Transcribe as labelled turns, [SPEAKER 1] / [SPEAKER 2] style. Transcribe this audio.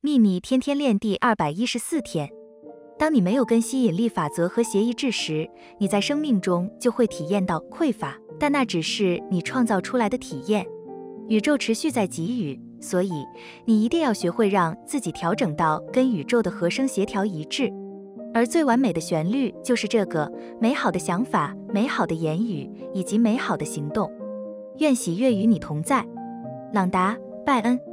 [SPEAKER 1] 秘密天天练第二百一十四天。当你没有跟吸引力法则和谐一致时你在生命中就会体验到匮乏但那只是你创造出来的体验。宇宙持续在给予所以你一定要学会让自己调整到跟宇宙的和声协调一致。而最完美的旋律就是这个美好的想法美好的言语以及美好的行动。愿喜悦与你同在。朗达拜恩。